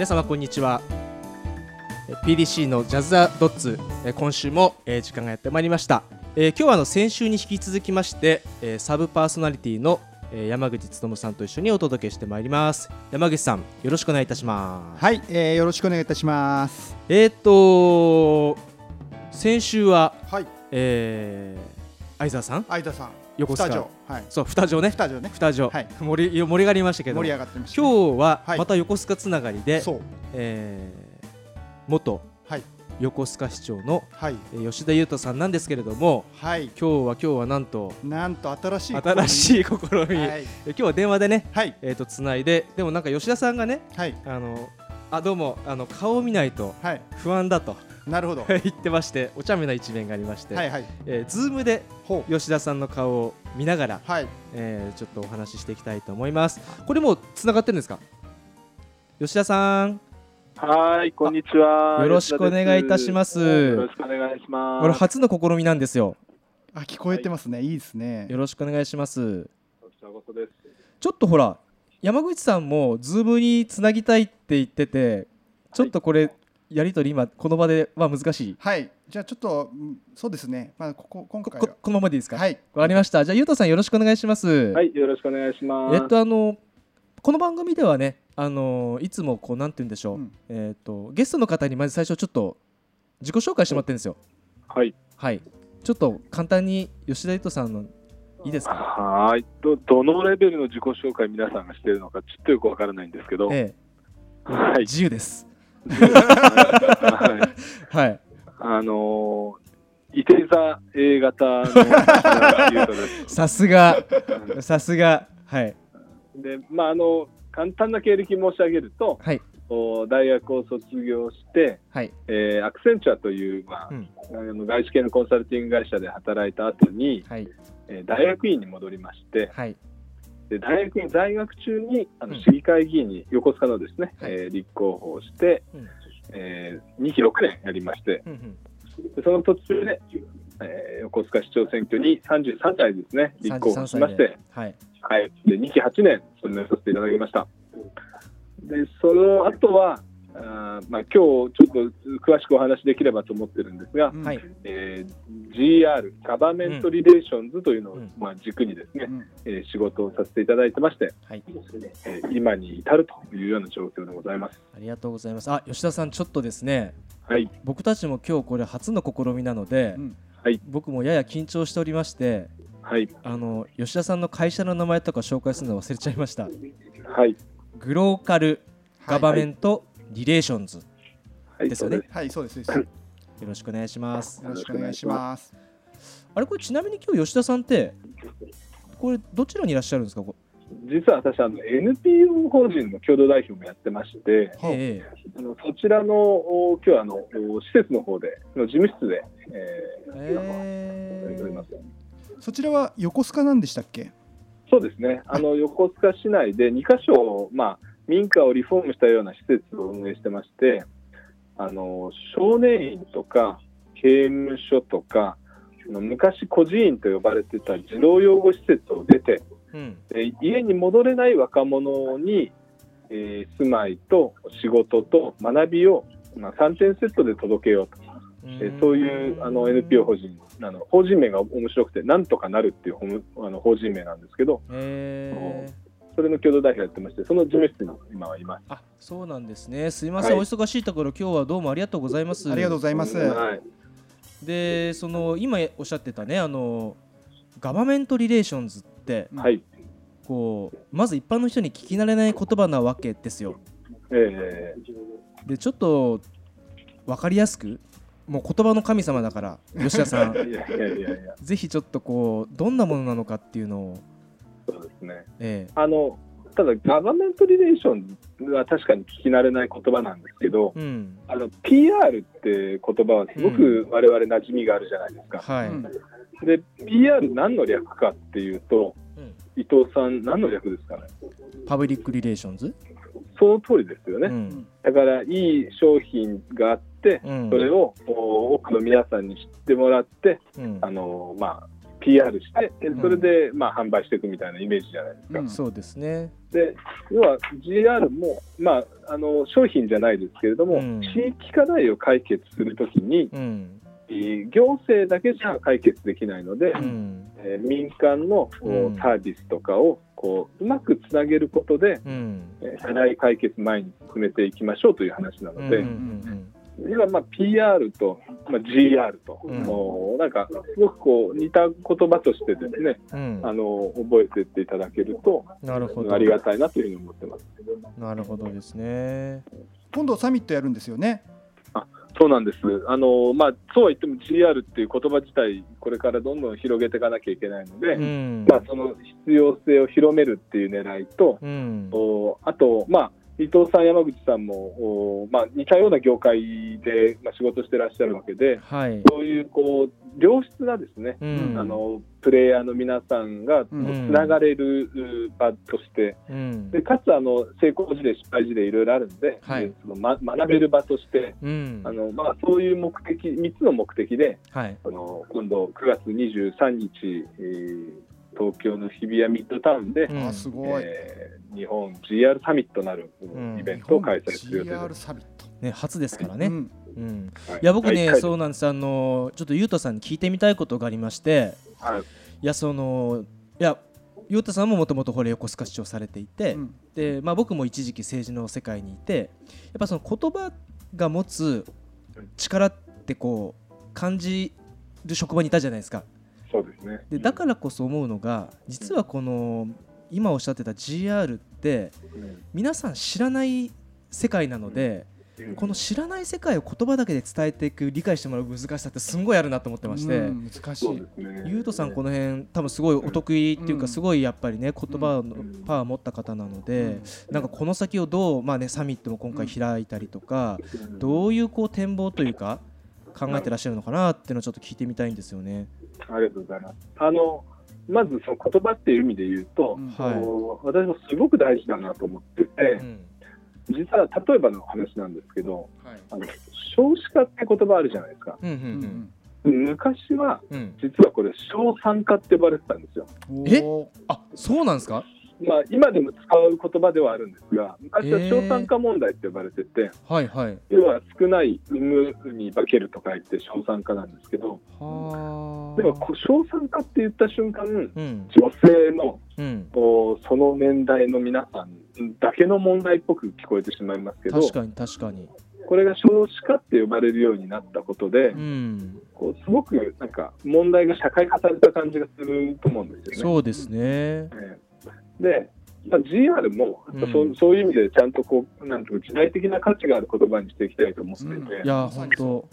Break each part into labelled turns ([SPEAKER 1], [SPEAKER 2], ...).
[SPEAKER 1] 皆様こんにちは。え PDC のジャズ・ザ・ドッツえ今週もえー時間がやってまいりました。えー今日はあの先週に引き続きましてえーサブパーソナリティのえー山口勉さんと一緒にお届けしてまいります。山口さんよろしくお願いいたします。
[SPEAKER 2] はい、えー、よろしくお願いいたします。
[SPEAKER 1] えーっと先週は
[SPEAKER 2] はい、
[SPEAKER 1] えー相沢さん？
[SPEAKER 2] 相田さん、
[SPEAKER 1] 横須賀。
[SPEAKER 2] はい、
[SPEAKER 1] そう二条ね。
[SPEAKER 2] スタジオね、
[SPEAKER 1] 二条、
[SPEAKER 2] はい。
[SPEAKER 1] 盛り盛り上がりましたけど。
[SPEAKER 2] 盛り上がってました、
[SPEAKER 1] 今日は
[SPEAKER 2] はい。
[SPEAKER 1] また横須賀つながりで、
[SPEAKER 2] そう、
[SPEAKER 1] えー元
[SPEAKER 2] はい、
[SPEAKER 1] 横須賀市長の
[SPEAKER 2] はい、
[SPEAKER 1] えー吉田裕太さんなんですけれども
[SPEAKER 2] はい、
[SPEAKER 1] 今日は今日はなんと
[SPEAKER 2] なんと新しい
[SPEAKER 1] 新しい試み、
[SPEAKER 2] はい、
[SPEAKER 1] え今日は電話でね
[SPEAKER 2] はい、
[SPEAKER 1] えー、とつないででもなんか吉田さんがね
[SPEAKER 2] はい、
[SPEAKER 1] あのあどうもあの顔を見ないと
[SPEAKER 2] はい、
[SPEAKER 1] 不安だと
[SPEAKER 2] なるほど、は
[SPEAKER 1] 言ってましてお茶目な一面がありまして、
[SPEAKER 2] い、はい、
[SPEAKER 1] えー、ズームで吉田さんの顔を見ながら、
[SPEAKER 2] はい、
[SPEAKER 1] えー、ちょっとお話ししていきたいと思います。これもうつながってるんですか？吉田さん。
[SPEAKER 3] はい、こんにちは。
[SPEAKER 1] よろしくお願いいたします。
[SPEAKER 3] よろしくお願いします。
[SPEAKER 1] これ初の試みなんですよ。
[SPEAKER 2] あ、聞こえてますね、い。いですね。
[SPEAKER 1] よろしくお願いします。
[SPEAKER 3] ち
[SPEAKER 1] ょっとほら山口さんもズームにつなぎたいって言っててちょっとこれやり取り今この場では難しい。
[SPEAKER 2] はい、じゃあちょっと、うんそうですね、まあ、ここ、今
[SPEAKER 1] こ
[SPEAKER 2] 回は、
[SPEAKER 1] ここのままでいいですか？わ、
[SPEAKER 2] はい、
[SPEAKER 1] かりました。じゃあゆうとさんよろしくお願いします、
[SPEAKER 3] はい、よろしくお願いします。
[SPEAKER 1] えっとあのこの番組ではねあのいつもこうなんて言うんでしょう、
[SPEAKER 2] うん。
[SPEAKER 1] えっとゲストの方にまず最初ちょっと自己紹介してもらってるんですよ。
[SPEAKER 3] はい。
[SPEAKER 1] はい。ちょっと簡単に吉田ゆうとさんのいいですか？
[SPEAKER 3] はい。ど、どのレベルの自己紹介皆さんがしているのか、ちょっとよくわからないんですけど。
[SPEAKER 1] ええ。
[SPEAKER 3] はい。
[SPEAKER 1] 自由です
[SPEAKER 3] はい。
[SPEAKER 1] はい
[SPEAKER 3] あのー、いて座 A 型の。
[SPEAKER 1] さすが。さすが。はい。
[SPEAKER 3] で、まあ、あの、簡単な経歴申し上げると、
[SPEAKER 1] はい。
[SPEAKER 3] お大学を卒業して、
[SPEAKER 1] はい。
[SPEAKER 3] えーアクセンチュアという、まあ
[SPEAKER 1] うん。
[SPEAKER 3] あの外資系のコンサルティング会社で働いた後に、
[SPEAKER 1] はい。
[SPEAKER 3] えー大学院に戻りまして
[SPEAKER 1] はい。
[SPEAKER 3] で大学院在学中にあの
[SPEAKER 1] うん。
[SPEAKER 3] 市議会議員に横須賀のですね、
[SPEAKER 1] はい。
[SPEAKER 3] えー立候補をして、
[SPEAKER 1] うん。
[SPEAKER 3] えー2期6年やりまして
[SPEAKER 1] うんうん。
[SPEAKER 3] でその途中で、えー横須賀市長選挙に33歳ですね立候補しまして、
[SPEAKER 1] はい。
[SPEAKER 3] はい、で2期8年務めさせていただきました。でその後はあーまあ、今日ちょっと詳しくお話しできればと思ってるんですが、
[SPEAKER 2] うん。
[SPEAKER 1] はい。
[SPEAKER 3] えー GR ガバメントリレーションズというのを、
[SPEAKER 1] うん。
[SPEAKER 3] まあ、軸にですね、
[SPEAKER 2] うん。
[SPEAKER 3] えー仕事をさせていただいてまして、
[SPEAKER 1] はい。
[SPEAKER 3] えー今に至るというような状況でございます。
[SPEAKER 1] ありがとうございます。あ吉田さんちょっとですね
[SPEAKER 3] はい、
[SPEAKER 1] 僕たちも今日これ初の試みなので、
[SPEAKER 2] うん。
[SPEAKER 1] 僕もやや緊張しておりまして
[SPEAKER 3] はい、
[SPEAKER 1] あの吉田さんの会社の名前とか紹介するの忘れちゃいました。
[SPEAKER 3] はい、
[SPEAKER 1] グローカルガバメントリレーションズ、
[SPEAKER 3] はい、
[SPEAKER 1] ですよね
[SPEAKER 2] はい、そうです。よ
[SPEAKER 1] よろしくお願いします
[SPEAKER 2] ろしくお願いします。
[SPEAKER 1] あれこれちなみに今日吉田さんってこれどちらにいらっしゃるんですか？こ
[SPEAKER 3] 実は私あの NPO 法人の共同代表もやってまして、
[SPEAKER 1] れえ
[SPEAKER 3] あのそちらのお今日はあのお施設の方での事務室で、えー
[SPEAKER 1] え
[SPEAKER 3] やっております。
[SPEAKER 2] そちらは横須賀なんでしたっけ？
[SPEAKER 3] そうですね。あの横須賀市内で2カ所、まあ民家をリフォームしたような施設を運営してまして、あの少年院とか刑務所とか、昔孤児院と呼ばれてた児童養護施設を出て、
[SPEAKER 1] うん。
[SPEAKER 3] で家に戻れない若者に、えー住まいと仕事と学びを、まあ、3点セットで届けようと、えーそういうあの NPO 法人あの法人名が面白くて、なんとかなるっていうあの法人名なんですけど、
[SPEAKER 1] えー
[SPEAKER 3] それの共同代表やってまして、その事務室に今はいます。
[SPEAKER 1] あそうなんですね。すいません、
[SPEAKER 3] はい。
[SPEAKER 1] お忙しいところ今日はどうもありがとうございます。
[SPEAKER 2] ありがとうございます。
[SPEAKER 3] はい、
[SPEAKER 1] でその今おっしゃってたねあのガバメントリレーションズって
[SPEAKER 3] はい、
[SPEAKER 1] こうまず一般の人に聞き慣れない言葉なわけですよ。
[SPEAKER 3] え
[SPEAKER 1] でちょっと分かりやすくもう言葉の神様だから吉田さん。
[SPEAKER 3] ー、いやいやいやいや、
[SPEAKER 1] ぜひちょっとこうどんなものなのかっていうのを、
[SPEAKER 3] ですね。
[SPEAKER 1] え
[SPEAKER 3] あのただ、ガバメントリレーションは確かに聞き慣れない言葉なんですけど、
[SPEAKER 1] えうん。
[SPEAKER 3] あの PR って言葉はすごく我々馴染みがあるじゃないですか。
[SPEAKER 1] はい、
[SPEAKER 2] うん。
[SPEAKER 3] で、PR 何の略かっていうと、
[SPEAKER 1] うん。
[SPEAKER 3] 伊藤さん、何の略ですかね？
[SPEAKER 1] パブリックリレーションズ、
[SPEAKER 3] その通りですよね。
[SPEAKER 1] うん。
[SPEAKER 3] だから、いい商品があって、
[SPEAKER 1] うん。
[SPEAKER 3] それをお多くの皆さんに知ってもらって、
[SPEAKER 1] うん。
[SPEAKER 3] あのまあ、PR して、でそれで、まあ、販売していくみたいなイメージじゃないですか。
[SPEAKER 2] うん。
[SPEAKER 1] そうですね。
[SPEAKER 3] で要は GR も、まあ、あの商品じゃないですけれども、
[SPEAKER 1] うん。
[SPEAKER 3] 地域課題を解決するときに、
[SPEAKER 1] うん。
[SPEAKER 3] えー行政だけじゃ解決できないので、
[SPEAKER 1] うん。
[SPEAKER 3] えー民間のサービスとかをこううまくつなげることで、
[SPEAKER 1] うん。
[SPEAKER 3] えー課題解決前に進めていきましょうという話なので、
[SPEAKER 1] うんうん
[SPEAKER 3] 要はまあ PR と、まあ、GR と、
[SPEAKER 1] うん
[SPEAKER 3] なんかすごくこう似た言葉としてですね、
[SPEAKER 1] うん
[SPEAKER 3] あの覚えていっていただけると
[SPEAKER 1] なるほど
[SPEAKER 3] ありがたいなというふうに思ってます。
[SPEAKER 1] なるほどですね
[SPEAKER 2] 今度サミットやるんですよね。
[SPEAKER 3] そうなんです。あのまあそうは言っても GR っていう言葉自体これからどんどん広げていかなきゃいけないので、
[SPEAKER 1] うん
[SPEAKER 3] まあその必要性を広めるっていう狙いと、
[SPEAKER 1] うん
[SPEAKER 3] おあとまあ伊藤さん、山口さんもおまあ似たような業界で、まあ、仕事してらっしゃるわけで、
[SPEAKER 1] はい。
[SPEAKER 3] そういうこう良質なですね、
[SPEAKER 1] うん。
[SPEAKER 3] あのプレイヤーの皆さんがつ
[SPEAKER 2] うん。
[SPEAKER 3] ながれるう場として、
[SPEAKER 1] うん。
[SPEAKER 3] でかつあの成功事例、失敗事例いろいろあるんで、
[SPEAKER 1] はい。
[SPEAKER 3] でそのま、学べる場として、
[SPEAKER 1] うん。
[SPEAKER 3] あのまあ、そういう目的、3つの目的で、
[SPEAKER 1] はい。
[SPEAKER 3] あの今度9月23日、えー東京の日比谷ミッドタウンで、
[SPEAKER 1] うん。
[SPEAKER 2] あすごい。
[SPEAKER 3] えー日本 GR サミットなる
[SPEAKER 1] ん。
[SPEAKER 3] イベントを開催する予定
[SPEAKER 2] GR
[SPEAKER 3] です。
[SPEAKER 2] サミット。
[SPEAKER 1] ね初ですからね。
[SPEAKER 2] うん。
[SPEAKER 1] うん。
[SPEAKER 3] はい。
[SPEAKER 1] いや僕ねそうなんです。あのちょっとゆうとさんに聞いてみたいことがありまして。
[SPEAKER 3] はい。
[SPEAKER 1] いやそのいやゆうとさんももともとこれ横須賀市長されていて、
[SPEAKER 2] うん。
[SPEAKER 1] でまあ、僕も一時期政治の世界にいて。やっぱその言葉が持つ力ってこう感じる職場にいたじゃないですか。
[SPEAKER 3] そうですね。
[SPEAKER 1] でだからこそ思うのが実はこの今おっしゃってた GR って
[SPEAKER 3] うん
[SPEAKER 1] 皆さん知らない世界なので
[SPEAKER 3] うん
[SPEAKER 1] この知らない世界を言葉だけで伝えていく理解してもらう難しさってすんごいあるなと思ってまして、
[SPEAKER 2] うん難しい。
[SPEAKER 1] ゆうとさんこの辺多分すごいお得意っていう
[SPEAKER 2] うん
[SPEAKER 1] かすごいやっぱりね言葉の
[SPEAKER 3] うん
[SPEAKER 1] パワー持った方なのでなんかこの先をどうまあねサミットも今回開いたりとか
[SPEAKER 3] うん
[SPEAKER 1] どういうこう展望というか考えてらっしゃるのかなっていうのをちょっと聞いてみたいんですよね。
[SPEAKER 3] ありがとうございます。あのまずその言葉っていう意味で言うと、
[SPEAKER 2] うん。
[SPEAKER 1] はい。
[SPEAKER 3] 私もすごく大事だなと思ってて
[SPEAKER 1] う、ん。
[SPEAKER 3] 実は例えばの話なんですけど、
[SPEAKER 2] はい。
[SPEAKER 3] あの少子化って言葉あるじゃないですか。
[SPEAKER 1] うんう
[SPEAKER 2] うん。
[SPEAKER 1] ん。
[SPEAKER 3] 昔は
[SPEAKER 1] うん。うん
[SPEAKER 3] 実はこれ小酸化って呼ばれてたんですよ。
[SPEAKER 2] うん
[SPEAKER 1] え？あそうなんですか？
[SPEAKER 3] まあ今でも使う言葉ではあるんですが、昔は小酸化問題って呼ばれてて、
[SPEAKER 1] はいはい。
[SPEAKER 3] 要は少ない産むに化けると書いて小酸化なんですけど、
[SPEAKER 1] は
[SPEAKER 3] でも小酸化って言った瞬間、
[SPEAKER 1] うん。
[SPEAKER 3] 女性の
[SPEAKER 1] うん。
[SPEAKER 3] その年代の皆さんだけの問題っぽく聞こえてしまいますけど、
[SPEAKER 1] 確かに確かに。
[SPEAKER 3] これが少子化って呼ばれるようになったことで、
[SPEAKER 1] うん。
[SPEAKER 3] こうすごくなんか問題が社会化された感じがすると思うんですよね。
[SPEAKER 1] そうですね。
[SPEAKER 3] ええで、まあ、GR もやっぱそう,、
[SPEAKER 1] うん
[SPEAKER 3] そういう意味でちゃんとこうなんていうか時代的な価値がある言葉にしていきたいと思っていて、
[SPEAKER 2] うん。
[SPEAKER 1] いや本当。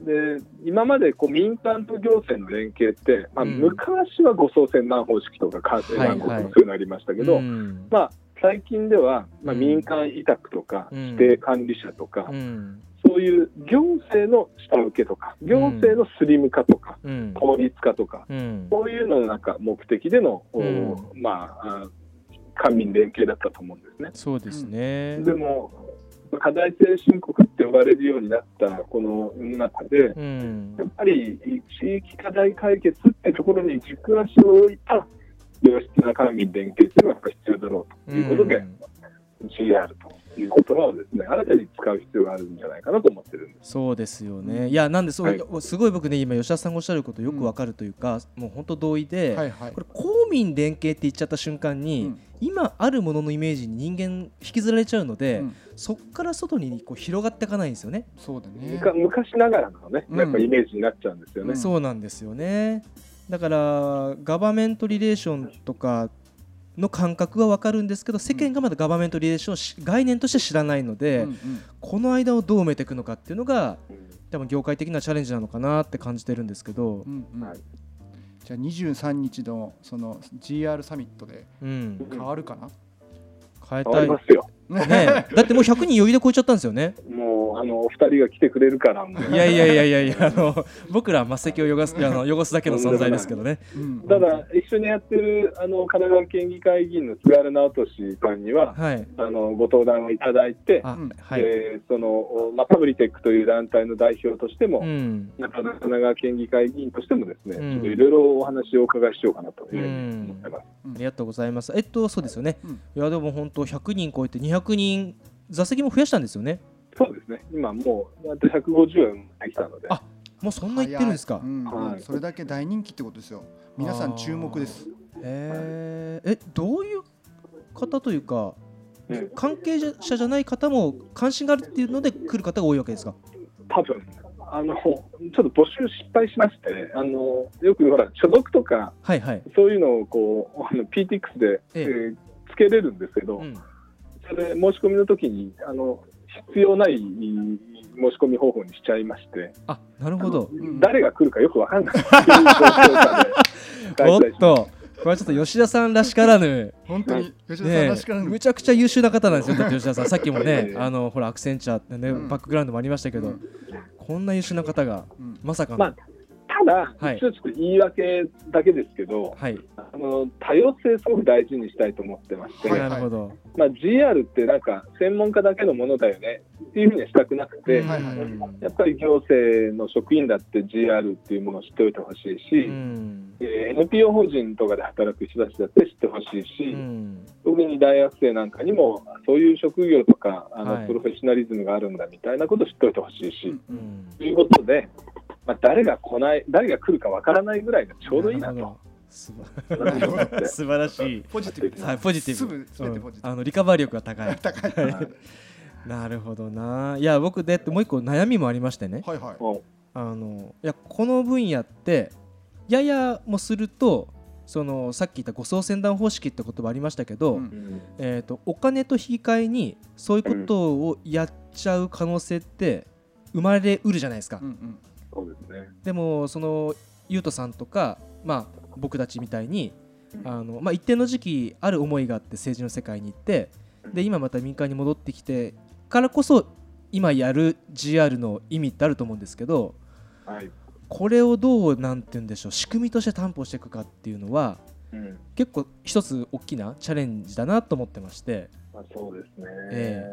[SPEAKER 3] で今までこう民間と行政の連携って、まあ、
[SPEAKER 1] うん。
[SPEAKER 3] 昔は護送船団方式とか官製団国と
[SPEAKER 1] い
[SPEAKER 3] ういうのありましたけど、
[SPEAKER 1] うん。
[SPEAKER 3] まあ、最近では、まあ、
[SPEAKER 1] うん。
[SPEAKER 3] 民間委託とか
[SPEAKER 1] うん。
[SPEAKER 3] 指定管理者とか、
[SPEAKER 1] うん。
[SPEAKER 3] そういう行政の下請けとか行政のスリム化とか、
[SPEAKER 1] うん。
[SPEAKER 3] 効率化とか
[SPEAKER 1] うん。
[SPEAKER 3] そういうののなんか目的での、まああ官民連携だったと思うんですね。
[SPEAKER 1] そうですね。
[SPEAKER 3] でも課題先進国って呼ばれるようになったこの中で
[SPEAKER 1] うん。
[SPEAKER 3] やっぱり地域課題解決ってところに軸足を置いた良質な官民連携っていうのがやっぱ必要だろうということで、
[SPEAKER 1] うん。
[SPEAKER 3] GR という言葉をですね新たに使う必要があるんじゃないかなと思ってるんです。
[SPEAKER 1] そうですよね。いやなんでそう、
[SPEAKER 3] はい
[SPEAKER 1] すごい僕ね今吉田さんがおっしゃることよくわかるというか、もう本当同意で、
[SPEAKER 2] はいはい
[SPEAKER 1] これ公民連携って言っちゃった瞬間に、
[SPEAKER 2] うん
[SPEAKER 1] 今あるもののイメージに人間引きずられちゃうので、
[SPEAKER 2] うん
[SPEAKER 1] そこから外にこう広がっていかないんですよね。
[SPEAKER 2] そうだね
[SPEAKER 3] 昔ながらのね、
[SPEAKER 2] うん
[SPEAKER 3] やっぱイメージになっちゃうんですよね。
[SPEAKER 2] うん
[SPEAKER 1] そうなんですよね。だからガバメントリレーションとかの感覚はわかるんですけど世間がまだガバメントリレーション概念として知らないので、
[SPEAKER 2] うんうん
[SPEAKER 1] この間をどう埋めていくのかっていうのが
[SPEAKER 3] うん
[SPEAKER 1] 多分業界的なチャレンジなのかなって感じてるんですけど。
[SPEAKER 2] う、んうん。
[SPEAKER 3] はい
[SPEAKER 2] じゃあ23日のその GR サミットで
[SPEAKER 1] うん、
[SPEAKER 2] 変わるかな、
[SPEAKER 1] 変え
[SPEAKER 3] 変わ
[SPEAKER 1] たい、ね
[SPEAKER 3] りますよ。
[SPEAKER 1] え、だってもう100人余裕で超えちゃったんですよね。
[SPEAKER 3] もうあのお二人が来てくれるから
[SPEAKER 1] いやいやいやいやいやあの僕らは末席を汚すあの汚すだけの存在ですけどね。
[SPEAKER 2] うん。
[SPEAKER 3] ただ一緒にやってるあの神奈川県議会議員の菅原直人さんには
[SPEAKER 1] はい。
[SPEAKER 3] あのご登壇をいただいて、
[SPEAKER 1] はい、
[SPEAKER 3] えーそのまあ、パブリテックという団体の代表としても、
[SPEAKER 1] うん。
[SPEAKER 3] 神奈川県議会議員としてもですね、
[SPEAKER 1] うん。
[SPEAKER 3] ちょっといろいろお話をお伺いしようかなというふうに思ってます。
[SPEAKER 1] ありがとうございます。えっとそうですよね、
[SPEAKER 2] うん。
[SPEAKER 1] いやでも本当100人超えて200人座席も増やしたんですよね。
[SPEAKER 3] そうですね、今もう、あと150円できたので、
[SPEAKER 1] あもうそんな言ってるんですか、
[SPEAKER 3] はい。
[SPEAKER 2] それだけ大人気ってことですよ。皆さん注目です。
[SPEAKER 1] えー。えどういう方というか
[SPEAKER 3] うん
[SPEAKER 1] 関係者じゃない方も関心があるっていうので来る方が多いわけですか？
[SPEAKER 3] 多分あのちょっと募集失敗しまして、あのよくほら、所属とか、
[SPEAKER 1] はいはい、
[SPEAKER 3] そういうのをこうあの PTX で、
[SPEAKER 1] ええ。
[SPEAKER 3] えーつけれるんですけど、
[SPEAKER 1] うん、
[SPEAKER 3] それ、申し込みの時にあに必要ない申し込み方法にしちゃいまして、
[SPEAKER 1] あなるほど。
[SPEAKER 2] ん。
[SPEAKER 3] 誰が来るかよくわかんない。っていう状況下で。開
[SPEAKER 1] おっと。これはちょっと吉田さんらしからぬ。
[SPEAKER 2] 本当に吉田さん
[SPEAKER 1] ね
[SPEAKER 2] らしからぬ。
[SPEAKER 1] むちゃくちゃ優秀な方なんですよ。吉田さんさっきもね
[SPEAKER 3] ええ
[SPEAKER 1] あのほらアクセンチャーってね、
[SPEAKER 2] うん。
[SPEAKER 1] バックグラウンドもありましたけど、
[SPEAKER 2] うん
[SPEAKER 1] こんな優秀な方が
[SPEAKER 2] うん。
[SPEAKER 1] まさかの、
[SPEAKER 3] まあただ、
[SPEAKER 1] はい。
[SPEAKER 3] ちょっと言い訳だけですけど、
[SPEAKER 1] はい、
[SPEAKER 3] あの多様性すごく大事にしたいと思ってまして、
[SPEAKER 2] はい。
[SPEAKER 1] なるほど、
[SPEAKER 3] まあ、GR ってなんか専門家だけのものだよねっていうふうにはしたくなくて、
[SPEAKER 1] うん。
[SPEAKER 2] はいはい
[SPEAKER 3] やっぱり行政の職員だって GR っていうものを知っておいてほしいし、
[SPEAKER 1] うん。
[SPEAKER 3] えー NPO 法人とかで働く人たちだって知ってほしいし、
[SPEAKER 1] うん
[SPEAKER 3] 特に大学生なんかにもそういう職業とかあの、
[SPEAKER 1] はい。
[SPEAKER 3] プロフェッショナリズムがあるんだみたいなことを知っておいてほしいし、
[SPEAKER 2] うん
[SPEAKER 1] うん。
[SPEAKER 3] ということで、まあ、誰が来ない誰が来るかわからないぐらいがちょうど。いいなと。
[SPEAKER 1] 素晴らしい、
[SPEAKER 2] ポジティブです。
[SPEAKER 1] はい、ポジティブ。
[SPEAKER 2] すポジティ
[SPEAKER 1] うん。あのリカバー力が高い。
[SPEAKER 2] 高い。
[SPEAKER 3] はい。
[SPEAKER 1] なるほどな。いや僕でもう一個悩みもありましてね。
[SPEAKER 2] はいはい。
[SPEAKER 3] も
[SPEAKER 1] あのいやこの分野ってややもするとそのさっき言った護送船団方式って言葉ありましたけど、
[SPEAKER 2] うん。
[SPEAKER 1] えー、とお金と引き換えにそういうことをやっちゃう可能性って生まれうるじゃないですか、
[SPEAKER 2] うんうん。
[SPEAKER 3] そうですね。
[SPEAKER 1] でもそのゆうとさんとか、まあ、僕たちみたいにあの、まあ、一定の時期ある思いがあって政治の世界に行ってで今また民間に戻ってきてからこそ今やる GR の意味ってあると思うんですけど
[SPEAKER 3] はい
[SPEAKER 1] これをどうなんて言うんでしょう仕組みとして担保していくかっていうのは
[SPEAKER 3] うん。
[SPEAKER 1] 結構一つ大きなチャレンジだなと思ってまして。
[SPEAKER 3] まあ、そうですね。
[SPEAKER 1] え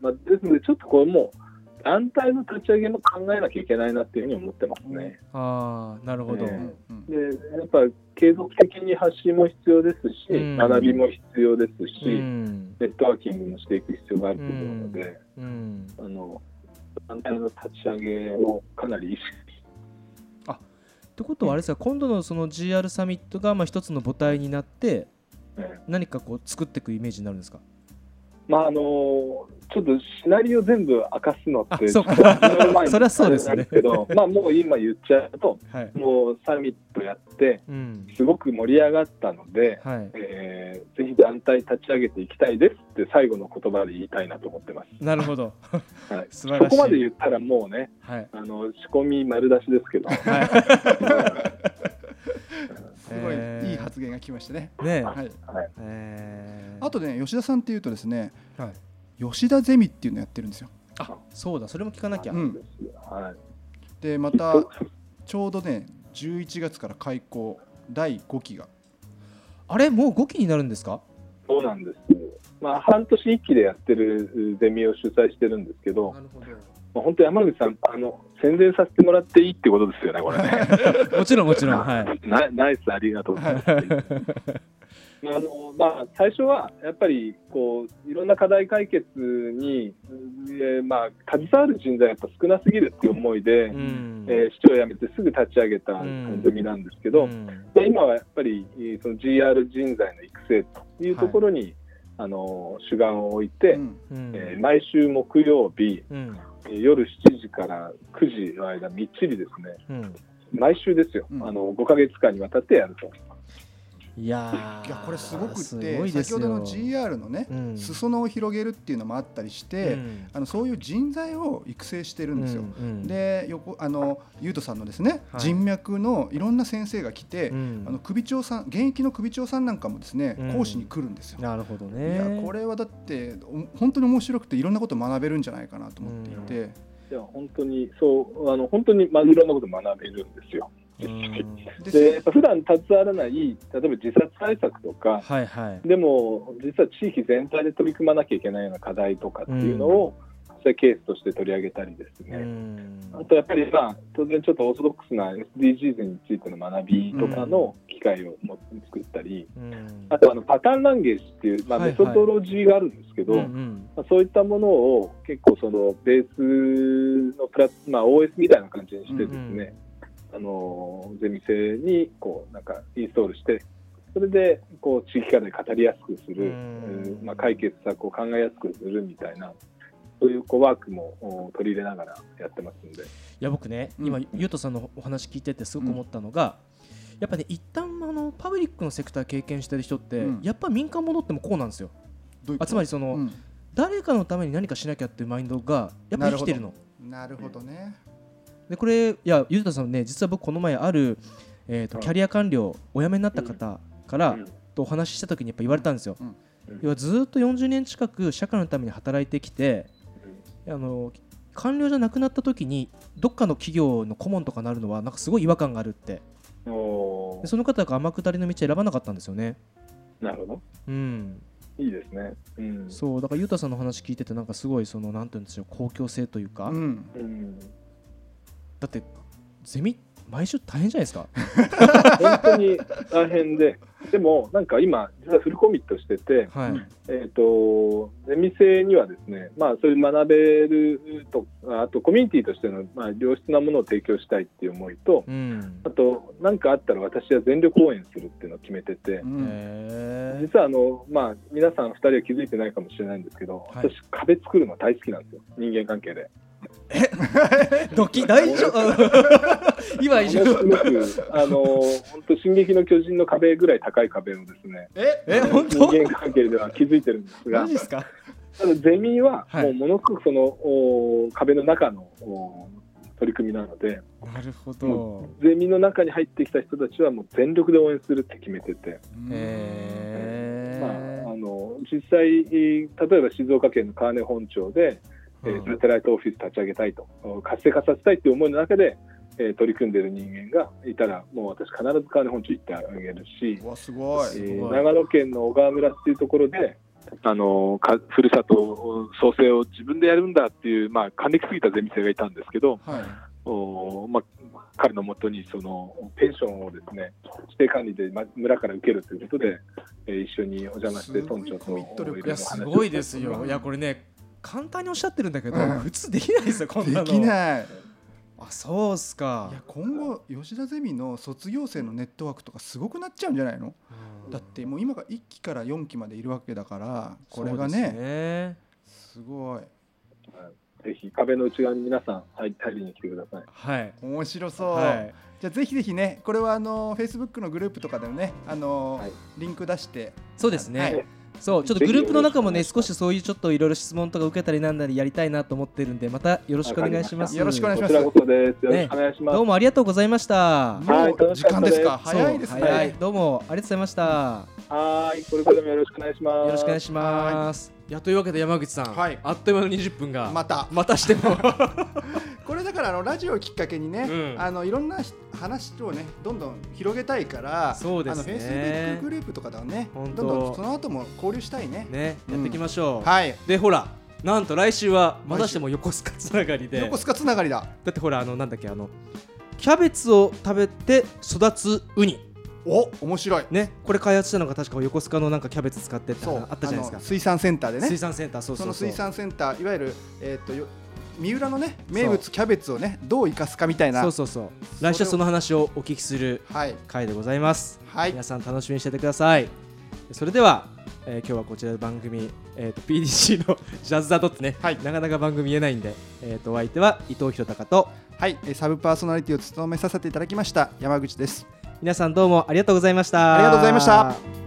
[SPEAKER 3] まあ、ですので、ちょっとこれもう団体の立ち上げも考えなきゃいけないなっていうふうに思ってますね。
[SPEAKER 1] ああなるほど、
[SPEAKER 3] え
[SPEAKER 2] うんうん。
[SPEAKER 3] でやっぱ継続的に発信も必要ですし、
[SPEAKER 1] うん。
[SPEAKER 3] 学びも必要ですし、
[SPEAKER 1] うん。
[SPEAKER 3] ネットワーキングもしていく必要があると思うので、
[SPEAKER 1] うん、
[SPEAKER 3] あの団体の立ち上げをかなり意識
[SPEAKER 1] ってことはあれですか今度のその GR サミットがまあ一つの母体になって何かこう作っていくイメージになるんですか？
[SPEAKER 3] まああのちょっとシナリオ全部明かすのって
[SPEAKER 1] あそうか。そりゃそうですね。
[SPEAKER 3] けど、まあもう今言っちゃうと、
[SPEAKER 1] はい、
[SPEAKER 3] もうサミットやって
[SPEAKER 1] うん。
[SPEAKER 3] すごく盛り上がったので、
[SPEAKER 1] はい、
[SPEAKER 3] えーぜひ団体立ち上げていきたいですって最後の言葉で言いたいなと思ってます。
[SPEAKER 1] なるほど、
[SPEAKER 3] はい、
[SPEAKER 1] 素晴らしい。
[SPEAKER 3] そこまで言ったらもうね、
[SPEAKER 1] はい。
[SPEAKER 3] あの仕込み丸出しですけど、
[SPEAKER 2] すごい
[SPEAKER 1] えー
[SPEAKER 2] いい発言が来ましたね。はい。あとね吉田さんっていうとですね
[SPEAKER 1] はい、
[SPEAKER 2] 吉田ゼミっていうのやってるんですよ。
[SPEAKER 1] あそうだ。それも聞かなきゃ、
[SPEAKER 2] うん。
[SPEAKER 3] はい、
[SPEAKER 2] でまたちょうどね11月から開校第5期が。
[SPEAKER 1] あれ？もう5期になるんですか？
[SPEAKER 3] そうなんです。まあ半年一期でやってるゼミを主催してるんですけど、
[SPEAKER 1] なるほど。
[SPEAKER 3] まあ、本当山口さんあの宣伝させてもらっていいってことですよねこれね。
[SPEAKER 1] もちろんもちろん。はい。
[SPEAKER 3] ナナイスありがとう。ございます。あのまあ、最初はやっぱりこういろんな課題解決に、えーまあ、携わる人材がやっぱ少なすぎるっていう思いで、
[SPEAKER 1] うん。
[SPEAKER 3] えー市長を辞めてすぐ立ち上げた
[SPEAKER 1] うん
[SPEAKER 3] ゼミなんですけど、
[SPEAKER 1] うん。
[SPEAKER 3] で今はやっぱりえーその GR 人材の育成というところに、あの主眼を置いて、
[SPEAKER 2] うん。
[SPEAKER 1] うん
[SPEAKER 3] えー毎週木曜日
[SPEAKER 1] うん。
[SPEAKER 3] えー夜7時から9時の間みっちりですね。
[SPEAKER 1] うん。
[SPEAKER 3] 毎週ですよ、
[SPEAKER 2] うん。
[SPEAKER 3] あの5か月間にわたってやると。
[SPEAKER 1] いや
[SPEAKER 2] いやこれすごくっ
[SPEAKER 1] す
[SPEAKER 2] て
[SPEAKER 1] ごいですよ。
[SPEAKER 2] 先ほどの GR のね、
[SPEAKER 1] うん。
[SPEAKER 2] 裾野を広げるっていうのもあったりして、
[SPEAKER 1] うん。
[SPEAKER 2] あのそういう人材を育成してるんですよ。
[SPEAKER 1] うんうん。
[SPEAKER 2] で横あのゆうとさんのですね、
[SPEAKER 1] はい。
[SPEAKER 2] 人脈のいろんな先生が来て、
[SPEAKER 1] うん。
[SPEAKER 2] あの首長さん現役の首長さんなんかもですね、
[SPEAKER 1] うん。
[SPEAKER 2] 講師に来るんですよ。
[SPEAKER 1] なるほど
[SPEAKER 2] い
[SPEAKER 1] ね
[SPEAKER 2] やこれはだってお本当に面白くていろんなこと学べるんじゃないかなと思っていて、
[SPEAKER 3] いや本当にそうあの本当に、まあ、いろんなこと学べるんですよ。
[SPEAKER 1] うん。
[SPEAKER 3] でやっぱ普段携わらない例えば自殺対策とか
[SPEAKER 1] はいはい。
[SPEAKER 3] でも実は地域全体で取り組まなきゃいけないような課題とかっていうのを、そういうケースとして取り上げたりです
[SPEAKER 1] う
[SPEAKER 3] ね、
[SPEAKER 1] ん。
[SPEAKER 3] あとやっぱり、まあ、当然ちょっとオーソドックスな SDGs についての学びとかの機会をも作ったり、
[SPEAKER 1] うん。
[SPEAKER 3] あとあのパターンランゲージっていう、まあ、
[SPEAKER 1] はい
[SPEAKER 3] メソドロジーがあるんですけど、
[SPEAKER 1] うんうん。
[SPEAKER 3] まあ、そういったものを結構そのベースのプラ、まあ、OS みたいな感じにしてですね、あのゼミ生にこうなんかインストールしてそれでこう地域課題語りやすくする、まあ、解決策を考えやすくするみたいなそういうこうワークもお取り入れながらやってますんで。
[SPEAKER 1] いや僕ね、
[SPEAKER 2] うん。
[SPEAKER 1] 今ゆうとさんのお話聞いててすごく思ったのが、やっぱね一旦あのパブリックのセクター経験してる人って、
[SPEAKER 2] うん。
[SPEAKER 1] やっぱ民間戻ってもこうなんですよ。
[SPEAKER 2] どういう
[SPEAKER 1] つまりその、
[SPEAKER 2] うん。
[SPEAKER 1] 誰かのために何かしなきゃっていうマインドがやっぱ生きてるの。
[SPEAKER 2] なるほどね。
[SPEAKER 1] でこれいやゆうとさんね実は僕この前ある、えー、と
[SPEAKER 3] はい
[SPEAKER 1] キャリア官僚お辞めになった方から、
[SPEAKER 3] うん。
[SPEAKER 1] とお話しした時にやっぱ言われたんですよ、
[SPEAKER 2] うん。
[SPEAKER 1] 要はずっと40年近く社会のために働いてきてあの官僚じゃなくなった時にどっかの企業の顧問とかなるのはなんかすごい違和感があるって。
[SPEAKER 3] お
[SPEAKER 1] でその方が天下りの道選ばなかったんですよね。
[SPEAKER 3] なるほど。
[SPEAKER 1] うん。
[SPEAKER 3] いいですね。うん。
[SPEAKER 1] そうだからゆうたさんの話聞いててなんかすごいそのなんていうんですよ公共性というか、
[SPEAKER 2] うん。
[SPEAKER 3] うん
[SPEAKER 1] だってゼミ毎週大変じゃないですか。
[SPEAKER 3] 本当に大変で、でもなんか今、実はフルコミットしてて、
[SPEAKER 1] はい、
[SPEAKER 3] えー、とゼミ生にはですね、まあ、そういう学べるとあとコミュニティとしての、まあ、良質なものを提供したいっていう思いと、
[SPEAKER 1] うん。
[SPEAKER 3] あと何かあったら私は全力応援するっていうのを決めてて、
[SPEAKER 2] うん。
[SPEAKER 1] へ
[SPEAKER 3] 実はあの、まあ、皆さん2人は気づいてないかもしれないんですけど、
[SPEAKER 1] はい。
[SPEAKER 3] 私、壁作るの大好きなんですよ、人間関係で。
[SPEAKER 1] ー ドキ大丈夫？今以上
[SPEAKER 3] あの本当、進撃の巨人の壁ぐらい高い壁をですね、
[SPEAKER 2] え
[SPEAKER 1] え本当？
[SPEAKER 3] 人間関係では気づいてるんですが
[SPEAKER 1] マジ、ですか？
[SPEAKER 3] ただゼミは
[SPEAKER 1] はい。
[SPEAKER 3] もうものすごくその、お壁の中のお取り組みなので、
[SPEAKER 1] なるほど。
[SPEAKER 3] ゼミの中に入ってきた人たちはもう全力で応援するって決めてて、
[SPEAKER 1] へ
[SPEAKER 3] まあ、
[SPEAKER 1] え
[SPEAKER 3] あの実際、例えば静岡県の川根本町で、えーサテライトオフィス立ち上げたいと、お活性化させたいという思いの中で、えー取り組んでいる人間がいたら、もう私、必ず川根本町行ってあげるし、
[SPEAKER 2] すごい。
[SPEAKER 3] え
[SPEAKER 1] ごい。
[SPEAKER 3] ー長野県の小川村っていうところで、あのかふるさと創生を自分でやるんだっていう、まあ、還暦すぎたゼミ生がいたんですけど、
[SPEAKER 2] はい。
[SPEAKER 3] おまあ、彼のもとにそのペンションをですね指定管理で、ま、村から受けるということで、えー一緒にお邪魔して村長と
[SPEAKER 1] すごいですよ。いやこれね簡単におっしゃってるんだけど、
[SPEAKER 2] うん。
[SPEAKER 1] 普通できないですよこんなの。
[SPEAKER 2] できない。
[SPEAKER 1] あそうっすか。
[SPEAKER 2] いや今後吉田ゼミの卒業生のネットワークとかすごくなっちゃうんじゃないの？
[SPEAKER 1] うん。
[SPEAKER 2] だってもう今が1期から4期までいるわけだからこれがね。
[SPEAKER 1] ね。
[SPEAKER 2] すごい。
[SPEAKER 3] ぜひ壁の内側に皆さん入入りに来てください。
[SPEAKER 1] はい。
[SPEAKER 2] 面白そう、
[SPEAKER 1] はい。
[SPEAKER 2] じゃあぜひぜひねこれはあの Facebook のグループとかでもねあの、
[SPEAKER 3] はい。
[SPEAKER 2] リンク出して。
[SPEAKER 1] そうですね、
[SPEAKER 2] はい
[SPEAKER 1] そうちょっとグループの中もね少しそういうちょっといろいろ質問とか受けたりなんだりやりたいなと思ってるんでまたよろしくお願いします。
[SPEAKER 2] よろしくお願い。します
[SPEAKER 3] こちらこそです。よろしくお願いします。
[SPEAKER 1] どうもありがとうございました。
[SPEAKER 2] 時間ですか。早いですね。
[SPEAKER 1] 早い。どうもありがとうございました。
[SPEAKER 3] はーい、これからもよろしくお願いします。
[SPEAKER 1] よろしくお願いしますいやというわけで山口さん、
[SPEAKER 2] はい。
[SPEAKER 1] あっという間の20分が
[SPEAKER 2] また。
[SPEAKER 1] またしても。
[SPEAKER 2] これだからあのラジオをきっかけにね、
[SPEAKER 1] うん。
[SPEAKER 2] あのいろんなし話をねどんどん広げたいから
[SPEAKER 1] そうですね。
[SPEAKER 2] あの Facebook グループとかではねどんどんその後も交流したいね。
[SPEAKER 1] ね
[SPEAKER 2] うん
[SPEAKER 1] やっていきましょう、
[SPEAKER 2] はい。
[SPEAKER 1] でほらなんと来週はまたしても横須賀つながりで。
[SPEAKER 2] 横須賀つながりだ。
[SPEAKER 1] だってほらあのなんだっけあのキャベツを食べて育つウニ
[SPEAKER 2] お面白い。
[SPEAKER 1] ねこれ開発したのが確か横須賀のなんかキャベツ使ってってあったじゃないですか。
[SPEAKER 2] の水産センターでね。
[SPEAKER 1] 水産センターそうそうそう。
[SPEAKER 2] その水産センターいわゆるえっ、とよ三浦のね名物キャベツをねどう生かすかみたいな。
[SPEAKER 1] そうそうそう。来週はその話をお聞きする
[SPEAKER 2] はい。
[SPEAKER 1] 回でございます。
[SPEAKER 2] はい。
[SPEAKER 1] 皆さん楽しみにしててください。それでは、えー今日はこちらの番組、えー、と PDC のジャズ・ザ・ドッツね、
[SPEAKER 2] はい。
[SPEAKER 1] なかなか番組言えないんで、えー、とお相手は伊藤博隆と
[SPEAKER 2] はい。えーサブパーソナリティを務めさせていただきました山口です
[SPEAKER 1] 皆さんどうもありがとうございました。
[SPEAKER 2] ありがとうございました。